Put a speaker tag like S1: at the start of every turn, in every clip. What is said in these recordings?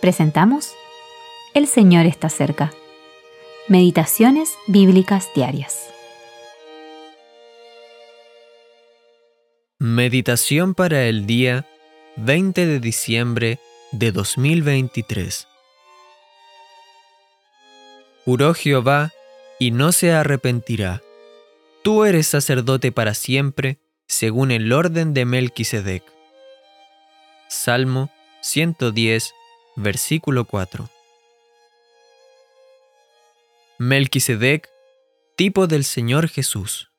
S1: presentamos El Señor está cerca. Meditaciones Bíblicas Diarias.
S2: Meditación para el día 20 de diciembre de 2023. Juró Jehová y no se arrepentirá. Tú eres sacerdote para siempre, según el orden de Melquisedec. Salmo 110, versículo 4. Melquisedec, tipo del Señor Jesús.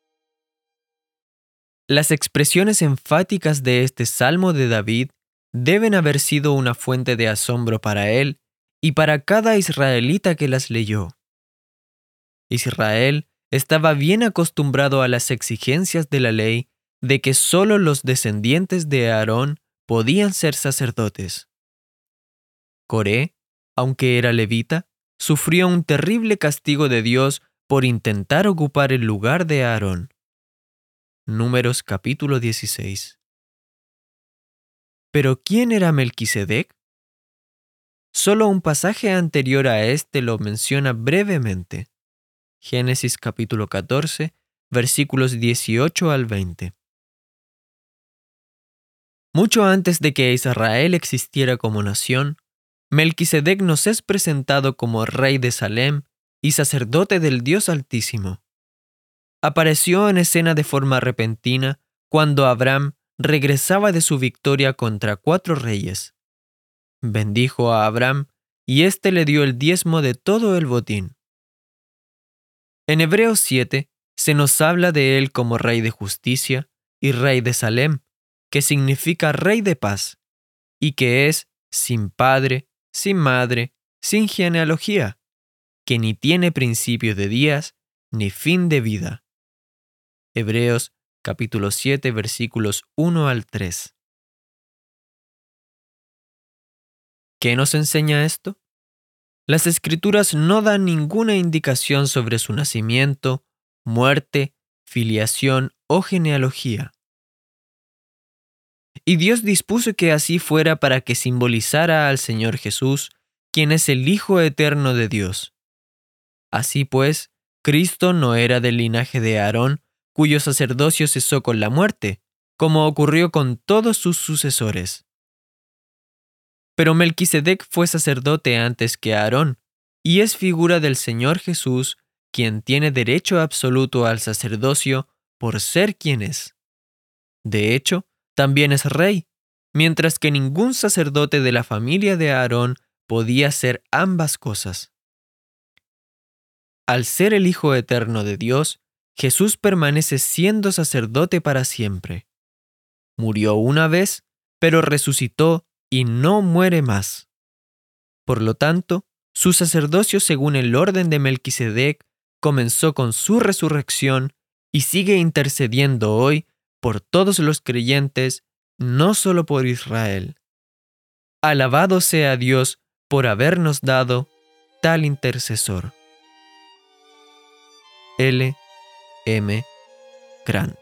S2: Las expresiones enfáticas de este Salmo de David deben haber sido una fuente de asombro para él y para cada israelita que las leyó. Israel estaba bien acostumbrado a las exigencias de la ley de que sólo los descendientes de Aarón podían ser sacerdotes. Coré, aunque era levita, sufrió un terrible castigo de Dios por intentar ocupar el lugar de Aarón. Números capítulo 16. Pero ¿quién era Melquisedec? Solo un pasaje anterior a este lo menciona brevemente. Génesis capítulo 14, versículos 18 al 20. Mucho antes de que Israel existiera como nación, Melquisedec nos es presentado como rey de Salem y sacerdote del Dios Altísimo. Apareció en escena de forma repentina cuando Abraham regresaba de su victoria contra cuatro reyes. Bendijo a Abraham y éste le dio el diezmo de todo el botín. En Hebreos 7 se nos habla de él como rey de justicia y rey de Salem, que significa rey de paz, y que es sin padre, sin madre, sin genealogía, que ni tiene principio de días ni fin de vida. Hebreos capítulo 7 versículos 1 al 3. ¿Qué nos enseña esto? Las escrituras no dan ninguna indicación sobre su nacimiento, muerte, filiación o genealogía. Y Dios dispuso que así fuera para que simbolizara al Señor Jesús, quien es el Hijo eterno de Dios. Así pues, Cristo no era del linaje de Aarón, cuyo sacerdocio cesó con la muerte, como ocurrió con todos sus sucesores. Pero Melquisedec fue sacerdote antes que Aarón, y es figura del Señor Jesús, quien tiene derecho absoluto al sacerdocio por ser quien es. De hecho, también es rey, mientras que ningún sacerdote de la familia de Aarón podía ser ambas cosas. Al ser el Hijo eterno de Dios, Jesús permanece siendo sacerdote para siempre. Murió una vez, pero resucitó y no muere más. Por lo tanto, su sacerdocio según el orden de Melquisedec comenzó con su resurrección y sigue intercediendo hoy por todos los creyentes, no solo por Israel. Alabado sea Dios por habernos dado tal intercesor. L. M. Grant